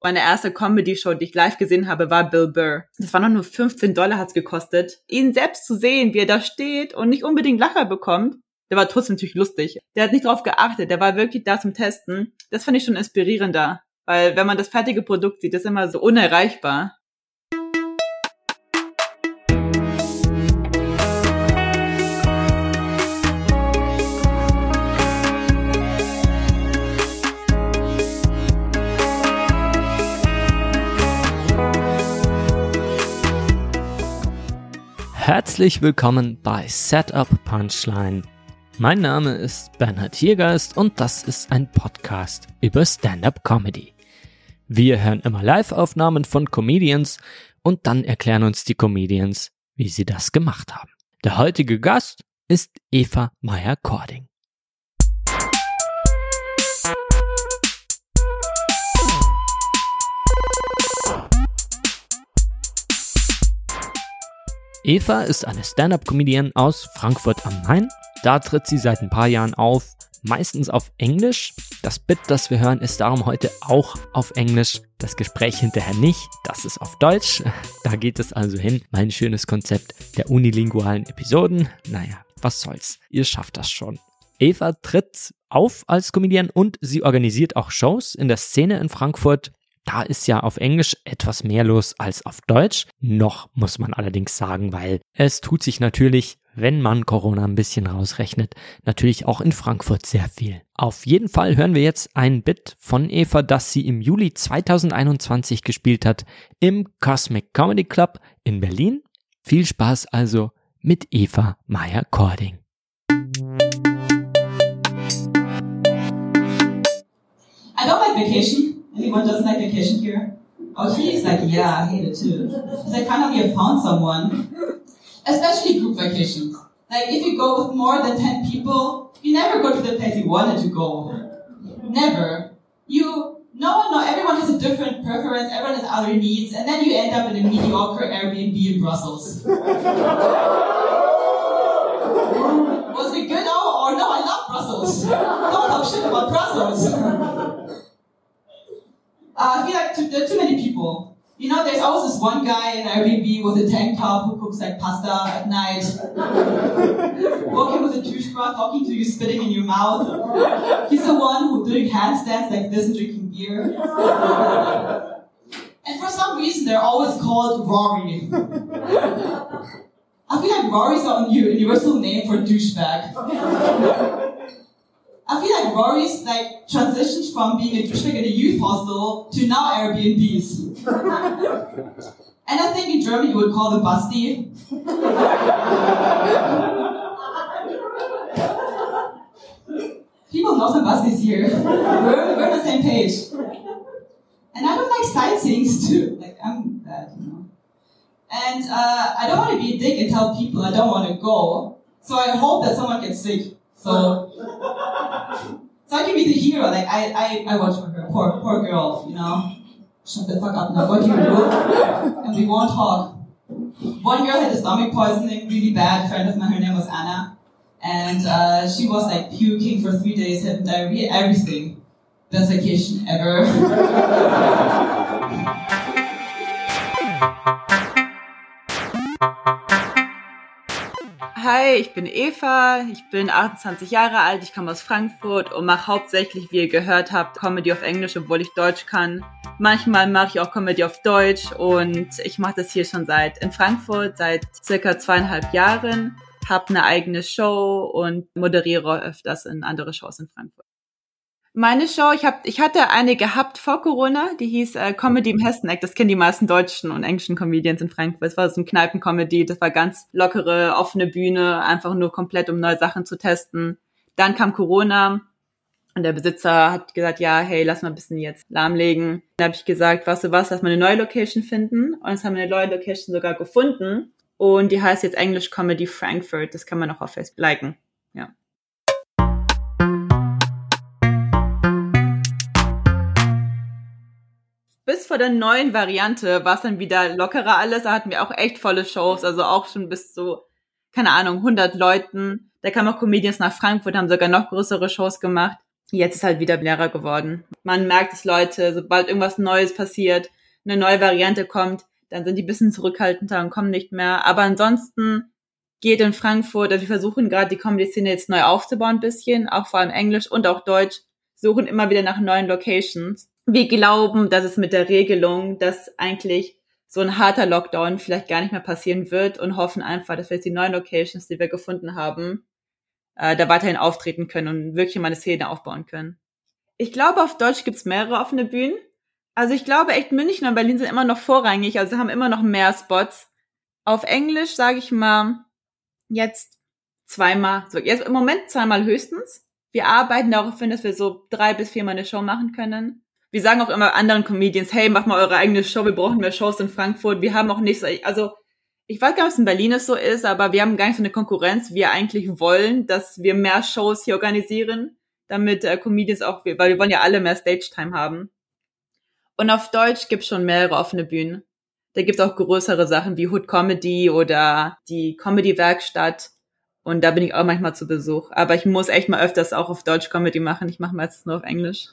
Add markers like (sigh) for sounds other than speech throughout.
Meine erste Comedy-Show, die ich live gesehen habe, war Bill Burr. Das war noch nur 15 Dollar hat's gekostet. Ihn selbst zu sehen, wie er da steht und nicht unbedingt Lacher bekommt, der war trotzdem natürlich lustig. Der hat nicht drauf geachtet, der war wirklich da zum Testen. Das fand ich schon inspirierender. Weil wenn man das fertige Produkt sieht, ist immer so unerreichbar. Herzlich willkommen bei Setup Punchline. Mein Name ist Bernhard Hiergeist und das ist ein Podcast über Stand-up Comedy. Wir hören immer Live-Aufnahmen von Comedians und dann erklären uns die Comedians, wie sie das gemacht haben. Der heutige Gast ist Eva Meyer-Kording. Eva ist eine Stand-up-Comedian aus Frankfurt am Main. Da tritt sie seit ein paar Jahren auf, meistens auf Englisch. Das Bit, das wir hören, ist darum heute auch auf Englisch. Das Gespräch hinterher nicht, das ist auf Deutsch. (laughs) Da geht es also hin. Mein schönes Konzept der unilingualen Episoden. Naja, was soll's. Ihr schafft das schon. Eva tritt auf als Comedian und sie organisiert auch Shows in der Szene in Frankfurt. Da ist ja auf Englisch etwas mehr los als auf Deutsch. Noch muss man allerdings sagen, weil es tut sich natürlich, wenn man Corona ein bisschen rausrechnet, natürlich auch in Frankfurt sehr viel. Auf jeden Fall hören wir jetzt ein Bit von Eva, das sie im Juli 2021 gespielt hat im Cosmic Comedy Club in Berlin. Viel Spaß also mit Eva Meyer-Kording. I don't like vacation. Anyone doesn't like vacation here? Oh, he's like, yeah, I hate it too. Because I finally have found someone. Especially group vacation. Like, if you go with more than 10 people, you never go to the place you wanted to go. Never. You, no no, everyone has a different preference, everyone has other needs, and then you end up in a mediocre Airbnb in Brussels. Was it good? Oh, or no, I love Brussels. Don't talk shit about Brussels. Uh, I feel like too, there are too many people. You know, there's always this one guy in Airbnb with a tank top who cooks like pasta at night, walking with a toothbrush, talking to you, spitting in your mouth. He's the one who doing handstands like this and drinking beer. And for some reason, they're always called Rory. I feel like Rory's a universal name for douchebag. I feel like Rory's like transitioned from being a douchebag in a youth hostel to now Airbnbs. and I think in Germany you would call them busty. People know some busties here. We're, we're on the same page. And I don't like sightseeing too. Like I'm bad, you know. And uh, I don't want to be a dick and tell people I don't want to go. So I hope that someone gets sick. So, so I can be the hero. Like I, I, I watch for her. Poor, poor girl. You know, shut the fuck up now. What do you do? And we won't talk. One girl had a stomach poisoning, really bad. friend of mine, her name was Anna, and uh, she was like puking for three days, having diarrhea, everything. Best vacation ever. (laughs) Hi, ich bin Eva, ich bin 28 Jahre alt, ich komme aus Frankfurt und mache hauptsächlich, wie ihr gehört habt, Comedy auf Englisch, obwohl ich Deutsch kann. Manchmal mache ich auch Comedy auf Deutsch und ich mache das hier schon seit in Frankfurt seit circa zweieinhalb Jahren, habe eine eigene Show und moderiere öfters in andere Shows in Frankfurt. Meine Show, ich, hab, ich hatte eine gehabt vor Corona, die hieß äh, Comedy im Hesseneck. Das kennen die meisten deutschen und englischen Comedians in Frankfurt. Es war so ein Kneipencomedy, das war ganz lockere, offene Bühne, einfach nur komplett, um neue Sachen zu testen. Dann kam Corona und der Besitzer hat gesagt, ja, hey, lass mal ein bisschen jetzt lahmlegen. Dann habe ich gesagt, weißt du was, lass mal eine neue Location finden. Und jetzt haben wir eine neue Location sogar gefunden. Und die heißt jetzt English Comedy Frankfurt. Das kann man auch auf Facebook liken. Bis vor der neuen Variante war es dann wieder lockerer alles. Da hatten wir auch echt volle Shows, also auch schon bis zu, keine Ahnung, 100 Leuten. Da kamen auch Comedians nach Frankfurt, haben sogar noch größere Shows gemacht. Jetzt ist halt wieder leerer geworden. Man merkt es Leute, sobald irgendwas Neues passiert, eine neue Variante kommt, dann sind die bisschen zurückhaltender und kommen nicht mehr. Aber ansonsten geht in Frankfurt, also wir versuchen gerade die Comedy-Szene jetzt neu aufzubauen ein bisschen, auch vor allem Englisch und auch Deutsch, suchen immer wieder nach neuen Locations. Wir glauben, dass es mit der Regelung, dass eigentlich so ein harter Lockdown vielleicht gar nicht mehr passieren wird und hoffen einfach, dass wir jetzt die neuen Locations, die wir gefunden haben, äh, da weiterhin auftreten können und wirklich mal eine Szene aufbauen können. Ich glaube, auf Deutsch gibt's mehrere offene Bühnen. Also ich glaube echt, München und Berlin sind immer noch vorrangig, also haben immer noch mehr Spots. Auf Englisch sage ich mal jetzt zweimal, so jetzt im Moment zweimal höchstens. Wir arbeiten darauf hin, dass wir so drei bis viermal eine Show machen können. Wir sagen auch immer anderen Comedians, hey, macht mal eure eigene Show, wir brauchen mehr Shows in Frankfurt. Wir haben auch nichts, also ich weiß gar nicht, ob es in Berlin so ist, aber wir haben gar nicht so eine Konkurrenz. Wir eigentlich wollen, dass wir mehr Shows hier organisieren, damit äh, Comedians auch, weil wir wollen ja alle mehr Stage-Time haben. Und auf Deutsch gibt's schon mehrere offene Bühnen. Da gibt's auch größere Sachen wie Hood Comedy oder die Comedy Werkstatt. Und da bin ich auch manchmal zu Besuch. Aber ich muss echt mal öfters auch auf Deutsch Comedy machen. Ich mache meistens nur auf Englisch.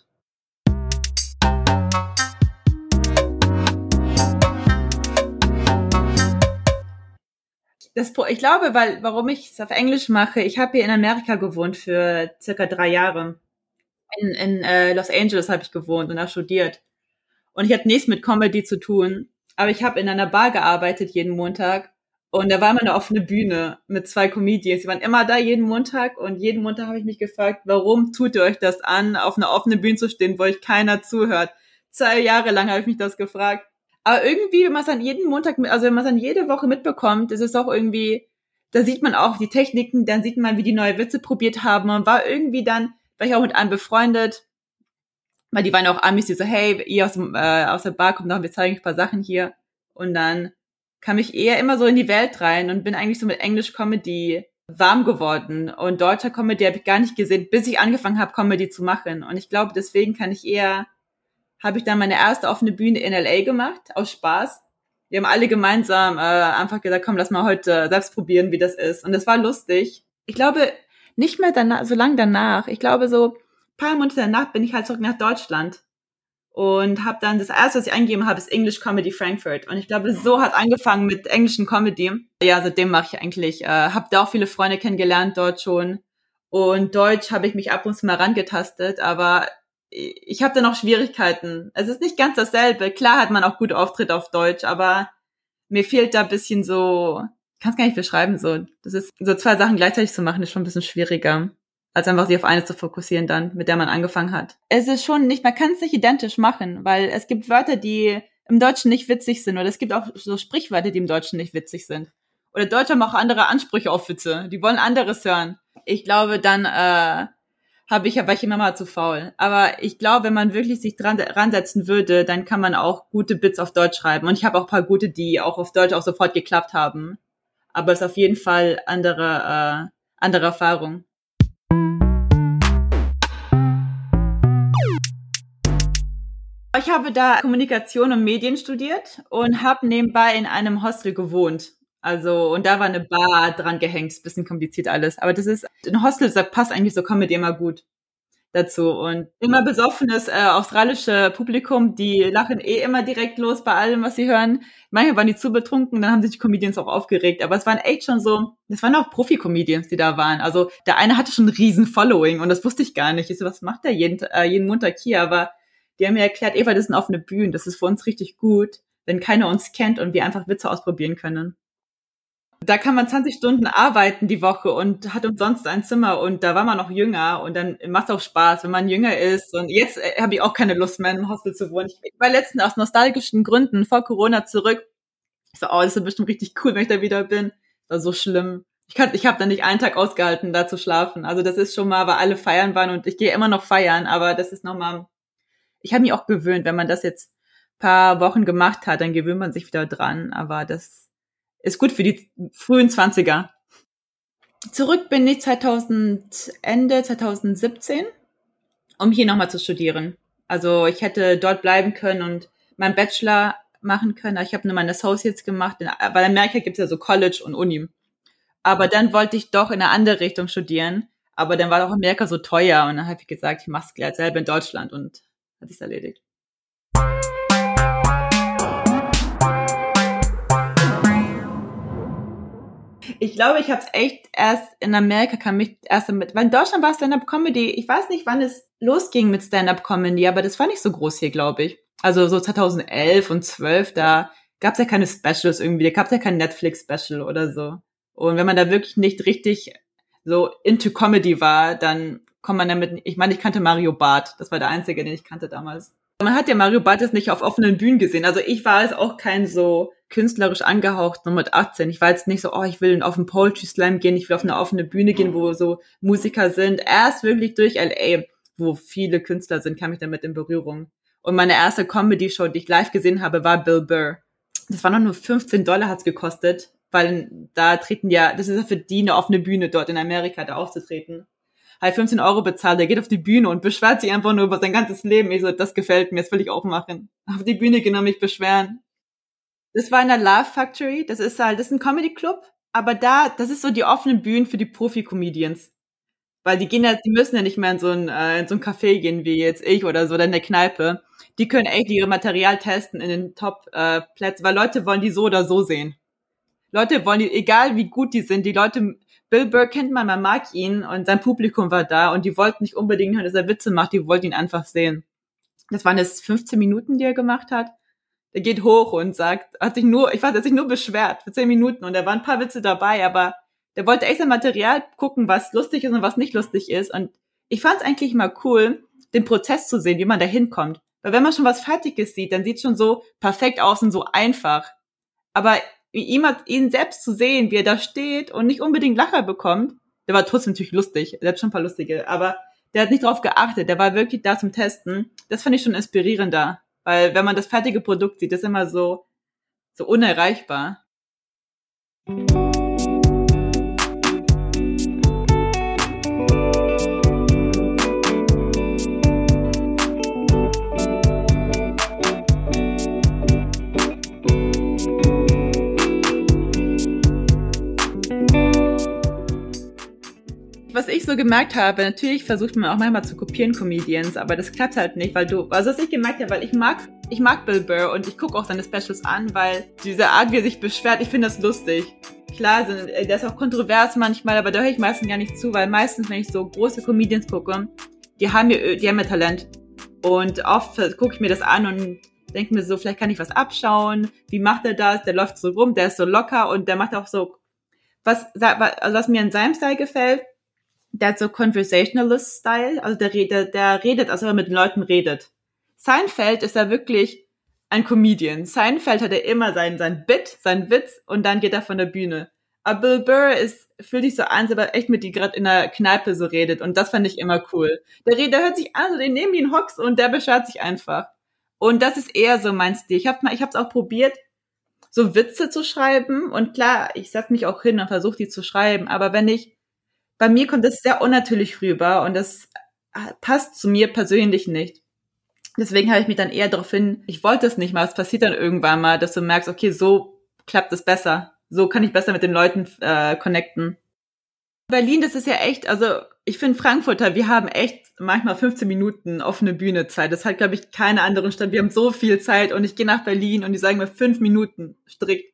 Das, ich glaube, weil, warum ich es auf Englisch mache, ich habe hier in Amerika gewohnt für circa drei Jahre. In, in äh, Los Angeles habe ich gewohnt und da studiert. Und ich hatte nichts mit Comedy zu tun. Aber ich habe in einer Bar gearbeitet jeden Montag. Und da war immer eine offene Bühne mit zwei Comedians. Die waren immer da jeden Montag. Und jeden Montag habe ich mich gefragt, warum tut ihr euch das an, auf einer offenen Bühne zu stehen, wo euch keiner zuhört? Zwei Jahre lang habe ich mich das gefragt. Aber irgendwie, wenn man es dann jeden Montag, also wenn man es dann jede Woche mitbekommt, ist es auch irgendwie, da sieht man auch die Techniken, dann sieht man, wie die neue Witze probiert haben und war irgendwie dann, war ich auch mit einem befreundet, weil die waren auch Amis, die so, hey, ihr aus, dem, äh, aus der Bar kommt noch, wir zeigen euch ein paar Sachen hier. Und dann kam ich eher immer so in die Welt rein und bin eigentlich so mit Englisch Comedy warm geworden. Und deutscher Comedy habe ich gar nicht gesehen, bis ich angefangen habe, Comedy zu machen. Und ich glaube, deswegen kann ich eher, habe ich dann meine erste offene Bühne in LA gemacht, aus Spaß. Wir haben alle gemeinsam äh, einfach gesagt, komm, lass mal heute selbst probieren, wie das ist. Und das war lustig. Ich glaube, nicht mehr danach, so lang danach. Ich glaube so paar Monate danach bin ich halt zurück nach Deutschland und habe dann das erste, was ich eingegeben habe, ist English Comedy Frankfurt. Und ich glaube, so hat angefangen mit englischen Comedy. Ja, seitdem mache ich eigentlich, äh, habe da auch viele Freunde kennengelernt dort schon. Und Deutsch habe ich mich ab und zu mal rangetastet, aber ich habe da noch Schwierigkeiten. Es ist nicht ganz dasselbe. Klar hat man auch gute Auftritte auf Deutsch, aber mir fehlt da bisschen so, kann es gar nicht beschreiben, so. Das ist so zwei Sachen gleichzeitig zu machen, ist schon ein bisschen schwieriger als einfach sich auf eine zu fokussieren dann, mit der man angefangen hat. Es ist schon nicht, man kann es nicht identisch machen, weil es gibt Wörter, die im Deutschen nicht witzig sind oder es gibt auch so Sprichwörter, die im Deutschen nicht witzig sind. Oder Deutsche haben auch andere Ansprüche auf Witze, die wollen anderes hören. Ich glaube, dann äh, habe ich, war ich immer mal zu faul. Aber ich glaube, wenn man wirklich sich dran ransetzen würde, dann kann man auch gute Bits auf Deutsch schreiben. Und ich habe auch paar gute, die auch auf Deutsch auch sofort geklappt haben. Aber es ist auf jeden Fall andere, äh, andere Erfahrung. Ich habe da Kommunikation und Medien studiert und habe nebenbei in einem Hostel gewohnt. Also, und da war eine Bar dran gehängt, ist bisschen kompliziert alles. Aber das ist, ein Hostel das passt eigentlich so Comedy immer gut dazu. Und immer besoffenes äh, australische Publikum, die lachen eh immer direkt los bei allem, was sie hören. Manchmal waren die zu betrunken, dann haben sich die Comedians auch aufgeregt. Aber es waren echt schon so, das waren auch Profi-Comedians, die da waren. Also der eine hatte schon ein riesen Following und das wusste ich gar nicht. Ich so, was macht der jeden, äh, jeden Montag hier? Aber die haben mir erklärt, Eva, das sind offene Bühnen, das ist für uns richtig gut, wenn keiner uns kennt und wir einfach Witze ausprobieren können. Da kann man 20 Stunden arbeiten die Woche und hat umsonst ein Zimmer und da war man noch jünger und dann macht es auch Spaß, wenn man jünger ist und jetzt äh, habe ich auch keine Lust mehr im Hostel zu wohnen. Ich war letztens aus nostalgischen Gründen vor Corona zurück. Ich so, oh, das ist bestimmt richtig cool, wenn ich da wieder bin. Das war so schlimm. Ich, kann, ich habe da nicht einen Tag ausgehalten, da zu schlafen. Also das ist schon mal, weil alle feiern waren und ich gehe immer noch feiern, aber das ist nochmal ich habe mich auch gewöhnt, wenn man das jetzt paar Wochen gemacht hat, dann gewöhnt man sich wieder dran. Aber das ist gut für die frühen Zwanziger. Zurück bin ich 2000, Ende 2017, um hier nochmal zu studieren. Also ich hätte dort bleiben können und meinen Bachelor machen können. Ich habe nur meine Associates gemacht, weil in Amerika gibt es ja so College und Uni. Aber dann wollte ich doch in eine andere Richtung studieren. Aber dann war doch Amerika so teuer und dann habe ich gesagt, ich mache es selber in Deutschland und hat sich erledigt. Ich glaube, ich habe es echt erst in Amerika kam ich erst damit, weil in Deutschland war Stand-up Comedy. Ich weiß nicht, wann es losging mit Stand-up Comedy, aber das war nicht so groß hier, glaube ich. Also so 2011 und 12, da gab es ja keine Specials irgendwie, da gab es ja kein Netflix-Special oder so. Und wenn man da wirklich nicht richtig so into Comedy war, dann kommt man damit, ich meine, ich kannte Mario Barth, das war der einzige, den ich kannte damals. Man hat ja Mario Barth jetzt nicht auf offenen Bühnen gesehen. Also ich war jetzt auch kein so künstlerisch angehaucht, nur mit 18. Ich war jetzt nicht so, oh, ich will auf einen Poetry Slam gehen, ich will auf eine offene Bühne gehen, wo so Musiker sind. Erst wirklich durch LA, wo viele Künstler sind, kam ich damit in Berührung. Und meine erste Comedy-Show, die ich live gesehen habe, war Bill Burr. Das war noch nur 15 Dollar hat's gekostet, weil da treten ja, das ist ja für die eine offene Bühne dort in Amerika, da aufzutreten halt 15 Euro bezahlt, der geht auf die Bühne und beschwert sich einfach nur über sein ganzes Leben. Ich so, das gefällt mir, das will ich auch machen. Auf die Bühne gehen und mich beschweren. Das war in der Love Factory, das ist halt, das ist ein Comedy Club, aber da, das ist so die offenen Bühnen für die Profi-Comedians. Weil die gehen ja, die müssen ja nicht mehr in so ein, äh, in so ein Café gehen wie jetzt ich oder so, oder in der Kneipe. Die können echt ihre Material testen in den Top-Plätzen, äh, weil Leute wollen die so oder so sehen. Leute wollen die, egal wie gut die sind, die Leute Bill Burr kennt man, man mag ihn und sein Publikum war da und die wollten nicht unbedingt hören, dass er Witze macht, die wollten ihn einfach sehen. Das waren jetzt 15 Minuten, die er gemacht hat. Der geht hoch und sagt, hat sich nur, ich weiß, er hat sich nur beschwert für 10 Minuten und da waren ein paar Witze dabei, aber der wollte echt sein Material gucken, was lustig ist und was nicht lustig ist und ich fand es eigentlich mal cool, den Prozess zu sehen, wie man da hinkommt. Weil wenn man schon was Fertiges sieht, dann sieht schon so perfekt aus und so einfach. Aber ihm, ihn selbst zu sehen, wie er da steht und nicht unbedingt Lacher bekommt, der war trotzdem natürlich lustig, der hat schon ein paar lustige, aber der hat nicht drauf geachtet, der war wirklich da zum Testen. Das fand ich schon inspirierender, weil wenn man das fertige Produkt sieht, das ist immer so, so unerreichbar. Was ich so gemerkt habe, natürlich versucht man auch manchmal zu kopieren Comedians, aber das klappt halt nicht, weil du, also was ich gemerkt habe, weil ich mag, ich mag Bill Burr und ich gucke auch seine Specials an, weil diese Art, wie er sich beschwert, ich finde das lustig. Klar, äh, der ist auch kontrovers manchmal, aber da höre ich meistens gar nicht zu, weil meistens, wenn ich so große Comedians gucke, die haben ja, die haben ja Talent. Und oft gucke ich mir das an und denke mir so, vielleicht kann ich was abschauen. Wie macht er das? Der läuft so rum, der ist so locker und der macht auch so, was, also was mir in seinem Style gefällt, der so Conversationalist-Style, also der, der, der redet, als er mit den Leuten redet. Seinfeld ist er wirklich ein Comedian. Seinfeld hat er immer sein, sein Bit, sein Witz und dann geht er von der Bühne. Aber Bill Burr ist, fühlt sich so an, aber echt mit die gerade in der Kneipe so redet und das fand ich immer cool. Der, der hört sich an, so den nehmen ihn Hocks und der beschwert sich einfach. Und das ist eher so mein Stil. Ich habe mal, ich habe es auch probiert, so Witze zu schreiben und klar, ich setze mich auch hin und versuche die zu schreiben, aber wenn ich bei mir kommt das sehr unnatürlich rüber und das äh, passt zu mir persönlich nicht. Deswegen habe ich mich dann eher darauf hin, ich wollte es nicht mal, es passiert dann irgendwann mal, dass du merkst, okay, so klappt es besser. So kann ich besser mit den Leuten äh, connecten. Berlin, das ist ja echt, also ich finde Frankfurter, wir haben echt manchmal 15 Minuten offene Bühne Zeit. Das hat, glaube ich, keine anderen Stadt. Wir haben so viel Zeit und ich gehe nach Berlin und die sagen mir fünf Minuten strikt.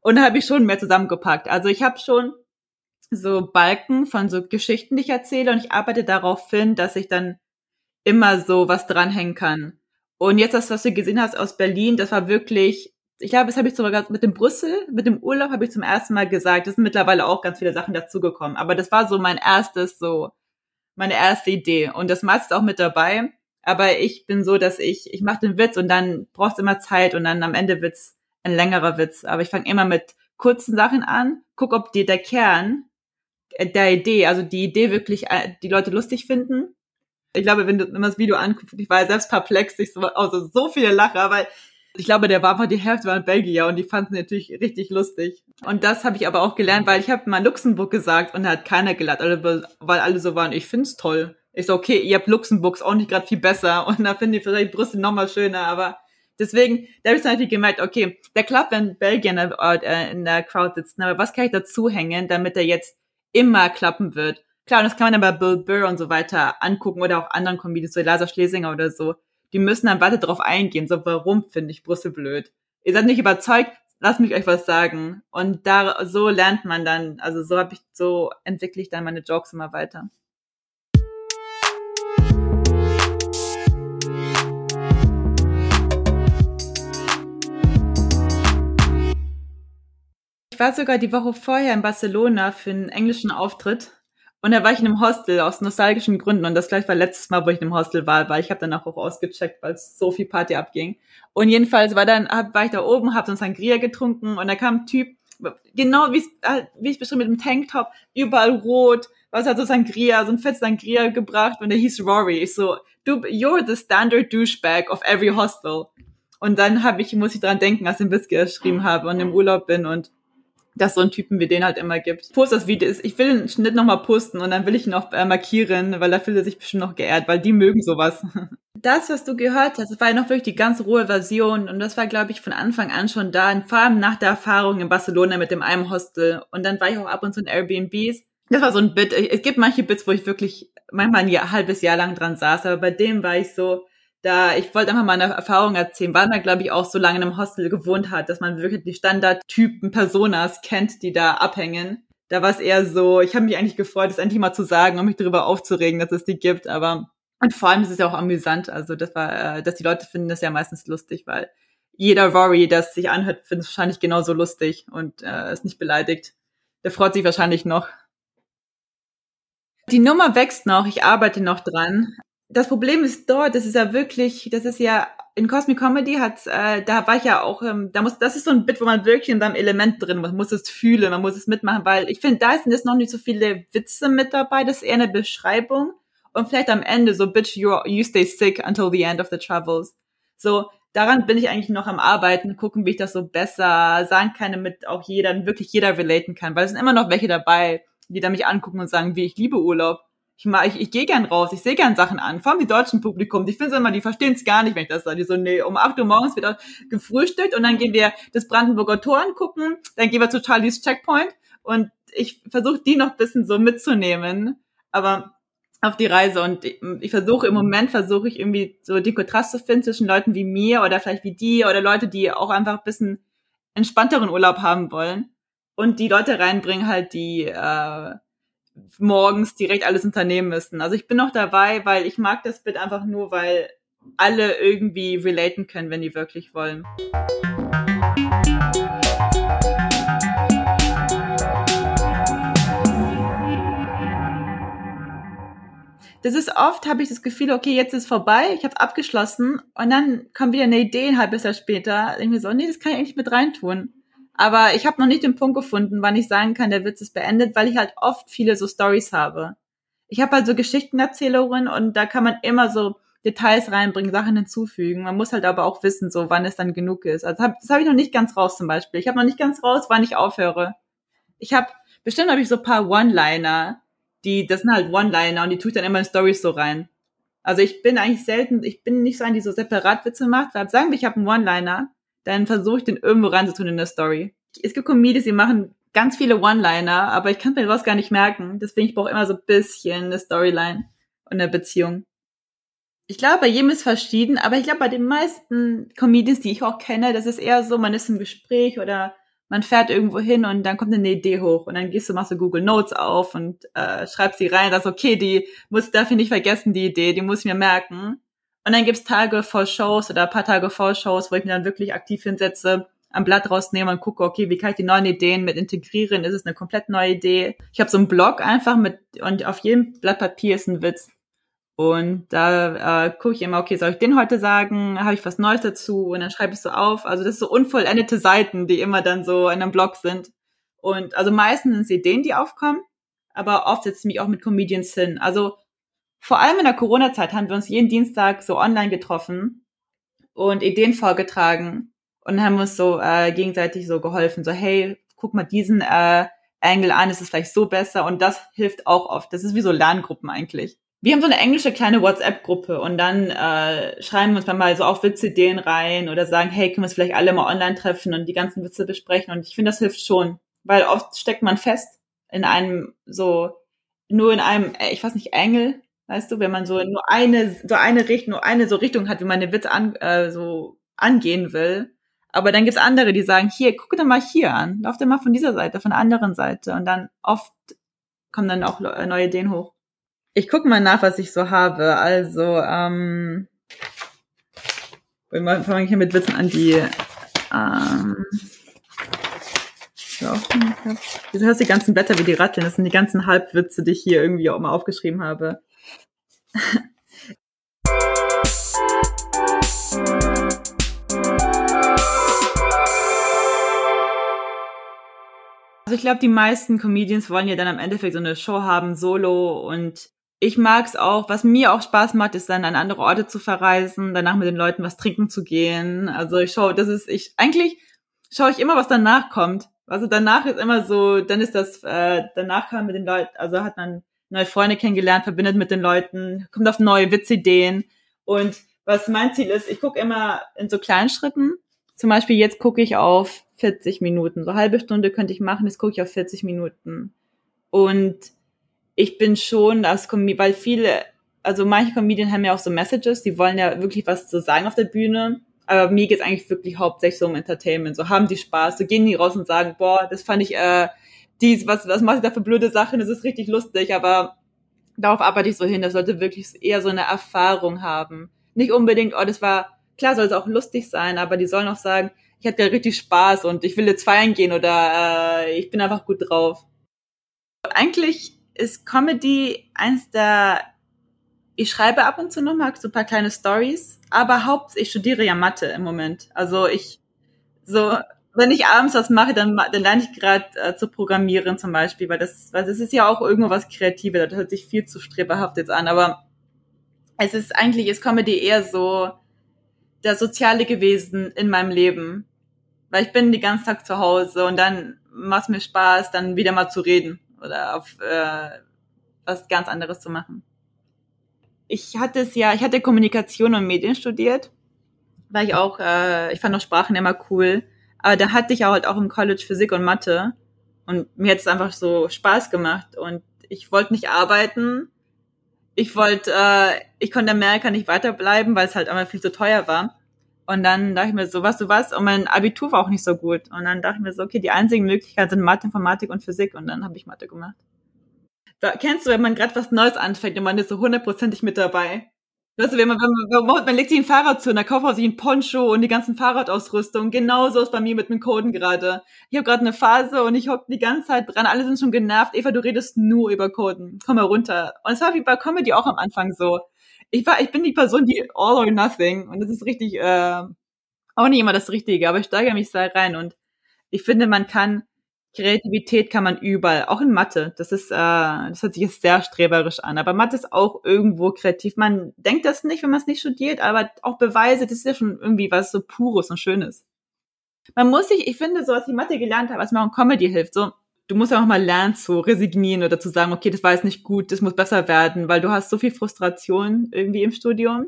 Und da habe ich schon mehr zusammengepackt. Also ich habe schon so Balken von so Geschichten, die ich erzähle und ich arbeite darauf hin, dass ich dann immer so was dranhängen kann. Und jetzt das, was du gesehen hast aus Berlin, das war wirklich, ich glaube, das habe ich sogar mit dem Brüssel, mit dem Urlaub habe ich zum ersten Mal gesagt. Es sind mittlerweile auch ganz viele Sachen dazugekommen. Aber das war so mein erstes, so meine erste Idee. Und das meiste ist auch mit dabei. Aber ich bin so, dass ich, ich mache den Witz und dann brauchst du immer Zeit und dann am Ende wird's ein längerer Witz. Aber ich fange immer mit kurzen Sachen an, guck, ob dir der Kern der Idee, also die Idee wirklich äh, die Leute lustig finden. Ich glaube, wenn du immer das Video anguckst, ich war ja selbst perplex, ich so, also so viele Lacher, weil ich glaube, der war einfach die Hälfte waren Belgier und die fanden natürlich richtig lustig. Und das habe ich aber auch gelernt, weil ich habe mal Luxemburg gesagt und da hat keiner gelacht, weil alle so waren, ich find's toll. Ich so, okay, ihr habt Luxemburgs auch nicht gerade viel besser (laughs) und da finde ich vielleicht Brüssel noch mal schöner, aber deswegen, da habe ich natürlich gemerkt, okay, der klappt, wenn Belgier äh, in der Crowd sitzen, aber was kann ich dazu hängen, damit er jetzt immer klappen wird. Klar, und das kann man dann bei Bill Burr und so weiter angucken oder auch anderen Comedians, so Lasa Schlesinger oder so. Die müssen dann weiter drauf eingehen, so warum finde ich Brüssel blöd? Ihr seid nicht überzeugt, lasst mich euch was sagen. Und da so lernt man dann, also so habe ich, so entwickle ich dann meine Jokes immer weiter. Ich war sogar die Woche vorher in Barcelona für einen englischen Auftritt. Und da war ich in einem Hostel aus nostalgischen Gründen. Und das gleich war letztes Mal, wo ich in einem Hostel war, weil ich habe danach auch ausgecheckt, weil es so viel Party abging. Und jedenfalls war dann, war ich da oben, habe so ein Sangria getrunken und da kam ein Typ, genau wie wie ich beschrieben mit dem Tanktop, überall rot, was hat so Sangria, so ein fett Sangria gebracht und der hieß Rory. Ich so, du, you're the standard douchebag of every hostel. Und dann habe ich, muss ich dran denken, als ich den Whisky geschrieben habe und im Urlaub bin und dass so einen Typen wie den halt immer gibt. Post das Video. Ich will den Schnitt nochmal posten und dann will ich ihn auch äh, markieren, weil da fühlt er sich bestimmt noch geehrt, weil die mögen sowas. (laughs) Das, was du gehört hast, das war ja noch wirklich die ganz rohe Version und das war, glaube ich, von Anfang an schon da, vor allem nach der Erfahrung in Barcelona mit dem einen Hostel und dann war ich auch ab und zu in Airbnbs. Das war so ein Bit. Es gibt manche Bits, wo ich wirklich manchmal ein Jahr, halbes Jahr lang dran saß, aber bei dem war ich so, da ich wollte einfach mal eine Erfahrung erzählen, weil man, glaube ich, auch so lange in einem Hostel gewohnt hat, dass man wirklich die Standardtypen Personas kennt, die da abhängen. Da war es eher so, ich habe mich eigentlich gefreut, das endlich mal zu sagen und mich darüber aufzuregen, dass es die gibt, aber und vor allem ist es ja auch amüsant, also das war, äh, dass die Leute finden das ja meistens lustig, weil jeder Rory, es sich anhört, findet es wahrscheinlich genauso lustig und äh, ist nicht beleidigt. Der freut sich wahrscheinlich noch. Die Nummer wächst noch, ich arbeite noch dran das Problem ist dort, das ist ja wirklich, das ist ja in Cosmic Comedy hat, äh, da war ich ja auch, ähm, da muss, das ist so ein Bit, wo man wirklich in seinem Element drin, man muss es fühlen, man muss es mitmachen, weil ich finde, da sind jetzt noch nicht so viele Witze mit dabei, das ist eher eine Beschreibung und vielleicht am Ende so, bitch, you, you stay sick until the end of the travels. So, daran bin ich eigentlich noch am Arbeiten, gucken, wie ich das so besser sagen kann, damit auch jeder, wirklich jeder relaten kann, weil es sind immer noch welche dabei, die da mich angucken und sagen, wie ich liebe Urlaub ich, mag, ich, ich gehe gern raus, ich sehe gern Sachen an, vor allem die deutschen Publikum. Ich finde immer, die verstehen es gar nicht, wenn ich das sage. Die so, nee, um 8 Uhr morgens wird gefrühstückt und dann gehen wir das Brandenburger Tor angucken, dann gehen wir zu Charlie's Checkpoint und ich versuche die noch bisschen so mitzunehmen, aber auf die Reise und ich, versuche im Moment versuche ich irgendwie so die Kontrast zu finden zwischen Leuten wie mir oder vielleicht wie die oder Leute, die auch einfach ein bisschen entspannteren Urlaub haben wollen und die Leute reinbringen halt, die äh, morgens direkt alles unternehmen müssen. Also ich bin noch dabei, weil ich mag das Bit einfach nur, weil alle irgendwie relaten können, wenn die wirklich wollen. das ist oft, habe ich das Gefühl, okay, jetzt ist vorbei, ich habe abgeschlossen und dann kommt wieder eine Idee ein halbes Jahr später. Ich mir so, nee, das kann ich eigentlich mit reintun. Aber ich habe noch nicht den Punkt gefunden, wann ich sagen kann, der Witz ist beendet, weil ich halt oft viele so Stories habe. Ich habe halt so Geschichtenerzählerinnen und da kann man immer so Details reinbringen, Sachen hinzufügen. Man muss halt aber auch wissen, so wann es dann genug ist. Also hab, das habe ich noch nicht ganz raus zum Beispiel. Ich habe noch nicht ganz raus, wann ich aufhöre. Ich habe bestimmt habe ich so paar One-Liner, die das sind halt One-Liner und die tue ich dann immer in Stories so rein. Also ich bin eigentlich selten, ich bin nicht so ein, die so separat Witze macht. Weil sagen wir, ich habe einen One-Liner dann versuche ich den irgendwo reinzutun in der Story. Es gibt Comedians, die machen ganz viele One-Liner, aber ich kann mir was gar nicht merken. Deswegen ich brauche immer so ein bisschen eine Storyline und eine Beziehung. Ich glaube, bei jedem ist verschieden, aber ich glaube, bei den meisten Comedians, die ich auch kenne, das ist eher so, man ist im Gespräch oder man fährt irgendwo hin und dann kommt eine Idee hoch und dann gehst du, machst du Google Notes auf und äh, schreibst sie rein, sagst, okay, die muss, darf ich nicht vergessen, die Idee, die muss ich mir merken. Und dann gibt's Tage vor Shows oder ein paar Tage vor Shows, wo ich mich dann wirklich aktiv hinsetze, am Blatt rausnehme und gucke, okay, wie kann ich die neuen Ideen mit integrieren? Ist es eine komplett neue Idee? Ich habe so einen Blog einfach mit und auf jedem Blatt Papier ist ein Witz. Und da äh, gucke ich immer, okay, soll ich den heute sagen? Habe ich was Neues dazu? Und dann schreibe ich so auf. Also das ist so unvollendete Seiten, die immer dann so in einem Blog sind. Und also meistens sind es Ideen, die aufkommen, aber oft setze ich mich auch mit Comedians hin. Also vor allem in der Corona-Zeit haben wir uns jeden Dienstag so online getroffen und Ideen vorgetragen und haben uns so äh, gegenseitig so geholfen, so hey, guck mal diesen äh, Angle an, ist es vielleicht so besser und das hilft auch oft. Das ist wie so Lerngruppen eigentlich. Wir haben so eine englische kleine WhatsApp-Gruppe und dann äh, schreiben wir uns mal so auf Witzideen rein oder sagen, hey, können wir uns vielleicht alle mal online treffen und die ganzen Witze besprechen und ich finde, das hilft schon, weil oft steckt man fest in einem so nur in einem, äh, ich weiß nicht, Engel, weißt du, wenn man so nur eine, so eine Richtung, nur eine so Richtung hat, wie man den Witz an, äh, so angehen will. Aber dann gibt's andere, die sagen, hier, guck dir mal hier an, lauf dir mal von dieser Seite, von der anderen Seite. Und dann oft kommen dann auch neue Ideen hoch. Ich guck mal nach, was ich so habe. Also, ähm, wir fangen hier mit Witzen an, die, ähm, du hörst die ganzen Blätter, wie die ratteln. Das sind die ganzen Halbwitze, die ich hier irgendwie auch mal aufgeschrieben habe. Also ich glaube, die meisten Comedians wollen ja dann am Endeffekt so eine Show haben, solo und ich mag's auch. Was mir auch Spaß macht, ist dann an andere Orte zu verreisen, danach mit den Leuten was trinken zu gehen. Also ich schaue, das ist ich eigentlich schaue ich immer, was danach kommt. Also danach ist immer so, dann ist das äh, danach kann man mit den Leuten, also hat man neue Freunde kennengelernt, verbindet mit den Leuten, kommt auf neue Witzideen und was mein Ziel ist, ich gucke immer in so kleinen Schritten. Zum Beispiel jetzt gucke ich auf 40 Minuten. So halbe Stunde könnte ich machen, jetzt gucke ich auf 40 Minuten. Und ich bin schon Comedian, weil viele, also manche Comedien haben ja auch so Messages, die wollen ja wirklich was zu sagen auf der Bühne. Aber mir geht's eigentlich wirklich hauptsächlich so um Entertainment. So haben die Spaß, so gehen die raus und sagen, boah, das fand ich, äh, dies, was, was macht ich da für blöde Sachen, das ist richtig lustig, aber darauf arbeite ich so hin, das sollte wirklich eher so eine Erfahrung haben. Nicht unbedingt, oh, das war, klar soll es auch lustig sein, aber die sollen auch sagen, ich hatte richtig Spaß und ich will jetzt feiern gehen oder äh, ich bin einfach gut drauf. Eigentlich ist Comedy eins der, ich schreibe ab und zu noch mal so ein paar kleine Stories, aber haupt, ich studiere ja Mathe im Moment. Also ich, so, wenn ich abends was mache, dann, dann lerne ich gerade äh, zu programmieren zum Beispiel, weil das, weil das ist ja auch irgendwo was Kreatives, das hört sich viel zu streberhaft jetzt an, aber es ist eigentlich, ist Comedy eher so der soziale gewesen in meinem Leben. Weil ich bin die ganze Tag zu Hause und dann macht mir Spaß, dann wieder mal zu reden oder auf äh, was ganz anderes zu machen. Ich hatte es ja, ich hatte Kommunikation und Medien studiert, weil ich auch, äh, ich fand auch Sprachen immer cool aber da hatte ich halt auch im College Physik und Mathe. Und mir hat es einfach so Spaß gemacht. Und ich wollte nicht arbeiten. Ich wollte, äh, ich konnte in Amerika nicht weiterbleiben, weil es halt einfach viel zu teuer war. Und dann dachte ich mir so, was du was? Und mein Abitur war auch nicht so gut. Und dann dachte ich mir so, okay, die einzigen Möglichkeiten sind Mathe, Informatik und Physik. Und dann habe ich Mathe gemacht. Da, kennst du, wenn man gerade was Neues anfängt und man ist so hundertprozentig mit dabei? Weißt wenn man, wenn man, man legt sich ein Fahrrad zu und dann kauft man sich ein Poncho und die ganzen Fahrradausrüstung. Genauso ist bei mir mit dem Coden gerade. Ich habe gerade eine Phase und ich hocke die ganze Zeit dran. Alle sind schon genervt. Eva, du redest nur über Coden. Komm mal runter. Und es war wie bei Comedy auch am Anfang so. Ich war, ich bin die Person, die all or nothing. Und das ist richtig, äh, auch nicht immer das Richtige, aber ich steigere mich da rein und ich finde, man kann Kreativität kann man überall, auch in Mathe. Das ist, äh, das hört sich jetzt sehr streberisch an. Aber Mathe ist auch irgendwo kreativ. Man denkt das nicht, wenn man es nicht studiert, aber auch Beweise, das ist ja schon irgendwie was so Pures und Schönes. Man muss sich, ich finde, so was ich Mathe gelernt habe, was mir auch in Comedy hilft, so, du musst ja auch mal lernen zu resignieren oder zu sagen, okay, das war jetzt nicht gut, das muss besser werden, weil du hast so viel Frustration irgendwie im Studium,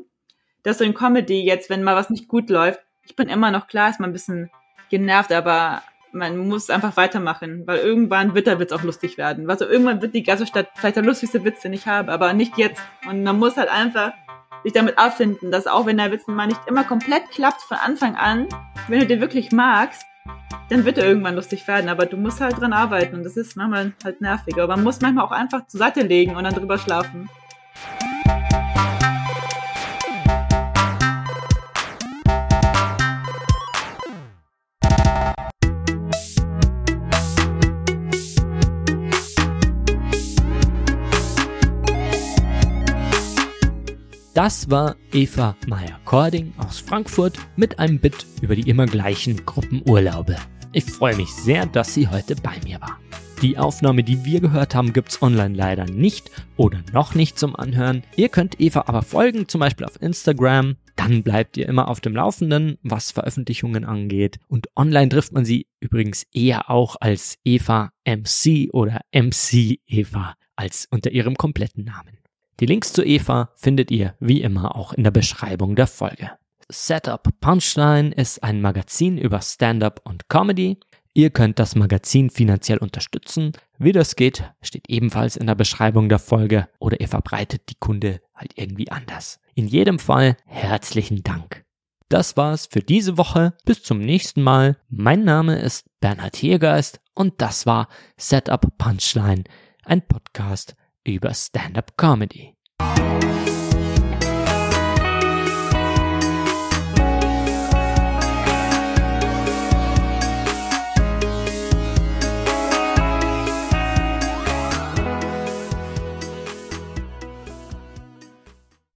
dass du in Comedy jetzt, wenn mal was nicht gut läuft, ich bin immer noch klar, ist mal ein bisschen genervt, aber man muss einfach weitermachen, weil irgendwann wird der Witz auch lustig werden. Also irgendwann wird die ganze Stadt vielleicht der lustigste Witz, den ich habe, aber nicht jetzt. Und man muss halt einfach sich damit abfinden, dass auch wenn der Witz mal nicht immer komplett klappt von Anfang an, wenn du den wirklich magst, dann wird er irgendwann lustig werden, aber du musst halt dran arbeiten und das ist manchmal halt nervig. Aber man muss manchmal auch einfach zur Seite legen und dann drüber schlafen. Das war Eva Meyer-Kording aus Frankfurt mit einem Bit über die immer gleichen Gruppenurlaube. Ich freue mich sehr, dass sie heute bei mir war. Die Aufnahme, die wir gehört haben, gibt's online leider nicht oder noch nicht zum Anhören. Ihr könnt Eva aber folgen, zum Beispiel auf Instagram. Dann bleibt ihr immer auf dem Laufenden, was Veröffentlichungen angeht. Und online trifft man sie übrigens eher auch als Eva MC oder MC Eva als unter ihrem kompletten Namen. Die Links zu Eva findet ihr wie immer auch in der Beschreibung der Folge. Setup Punchline ist ein Magazin über Stand-up und Comedy. Ihr könnt das Magazin finanziell unterstützen. Wie das geht, steht ebenfalls in der Beschreibung der Folge oder ihr verbreitet die Kunde halt irgendwie anders. In jedem Fall herzlichen Dank. Das war's für diese Woche. Bis zum nächsten Mal. Mein Name ist Bernhard Hiergeist und das war Setup Punchline, ein Podcast über Stand-up Comedy.